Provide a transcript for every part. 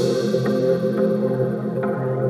Thank you.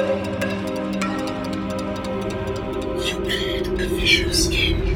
You played a vicious game.